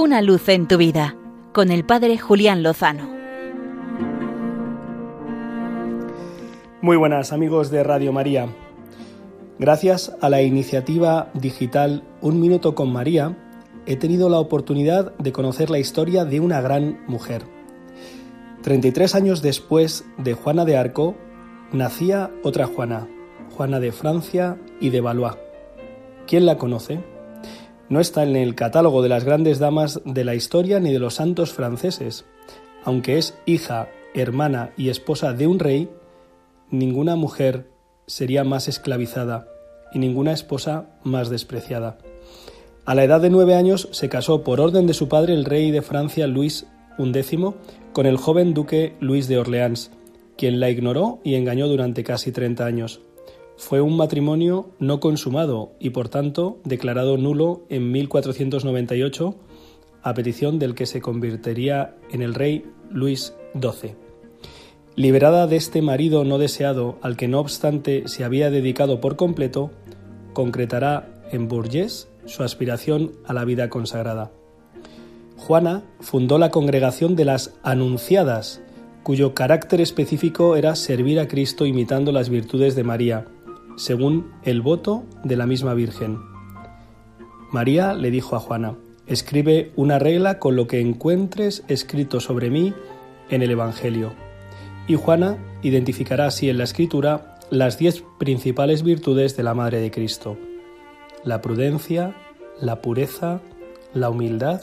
Una luz en tu vida con el Padre Julián Lozano. Muy buenas amigos de Radio María. Gracias a la iniciativa digital Un Minuto con María, he tenido la oportunidad de conocer la historia de una gran mujer. 33 años después de Juana de Arco, nacía otra Juana, Juana de Francia y de Valois. ¿Quién la conoce? No está en el catálogo de las grandes damas de la historia ni de los santos franceses. Aunque es hija, hermana y esposa de un rey, ninguna mujer sería más esclavizada y ninguna esposa más despreciada. A la edad de nueve años se casó por orden de su padre el rey de Francia Luis XI con el joven duque Luis de Orleans, quien la ignoró y engañó durante casi 30 años. Fue un matrimonio no consumado y por tanto declarado nulo en 1498 a petición del que se convertiría en el rey Luis XII. Liberada de este marido no deseado al que no obstante se había dedicado por completo, concretará en Bourges su aspiración a la vida consagrada. Juana fundó la congregación de las Anunciadas, cuyo carácter específico era servir a Cristo imitando las virtudes de María, según el voto de la misma Virgen. María le dijo a Juana, escribe una regla con lo que encuentres escrito sobre mí en el Evangelio. Y Juana identificará así en la escritura las diez principales virtudes de la Madre de Cristo. La prudencia, la pureza, la humildad,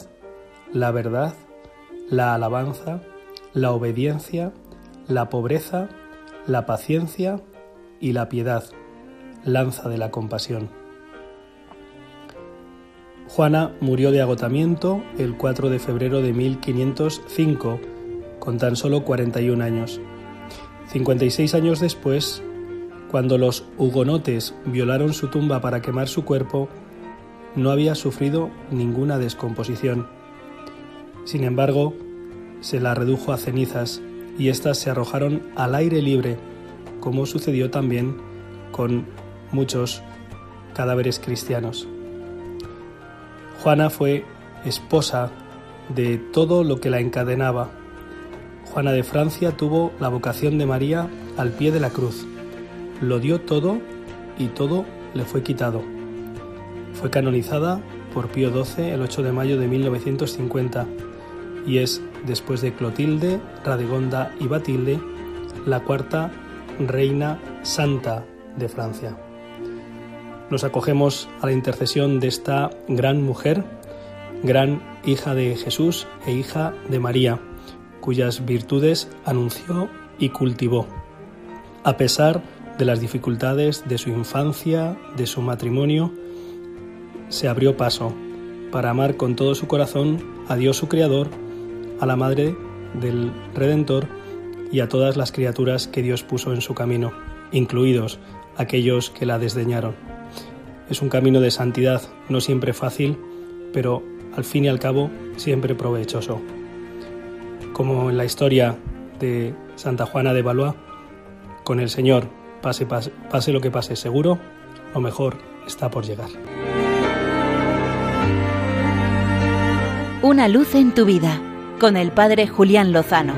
la verdad, la alabanza, la obediencia, la pobreza, la paciencia y la piedad lanza de la compasión. Juana murió de agotamiento el 4 de febrero de 1505, con tan solo 41 años. 56 años después, cuando los hugonotes violaron su tumba para quemar su cuerpo, no había sufrido ninguna descomposición. Sin embargo, se la redujo a cenizas y éstas se arrojaron al aire libre, como sucedió también con muchos cadáveres cristianos. Juana fue esposa de todo lo que la encadenaba. Juana de Francia tuvo la vocación de María al pie de la cruz. Lo dio todo y todo le fue quitado. Fue canonizada por Pío XII el 8 de mayo de 1950 y es, después de Clotilde, Radegonda y Batilde, la cuarta reina santa de Francia nos acogemos a la intercesión de esta gran mujer, gran hija de Jesús e hija de María, cuyas virtudes anunció y cultivó. A pesar de las dificultades de su infancia, de su matrimonio, se abrió paso para amar con todo su corazón a Dios su Creador, a la Madre del Redentor y a todas las criaturas que Dios puso en su camino, incluidos aquellos que la desdeñaron. Es un camino de santidad, no siempre fácil, pero al fin y al cabo siempre provechoso. Como en la historia de Santa Juana de Valois, con el Señor, pase, pase, pase lo que pase, seguro, lo mejor está por llegar. Una luz en tu vida, con el Padre Julián Lozano.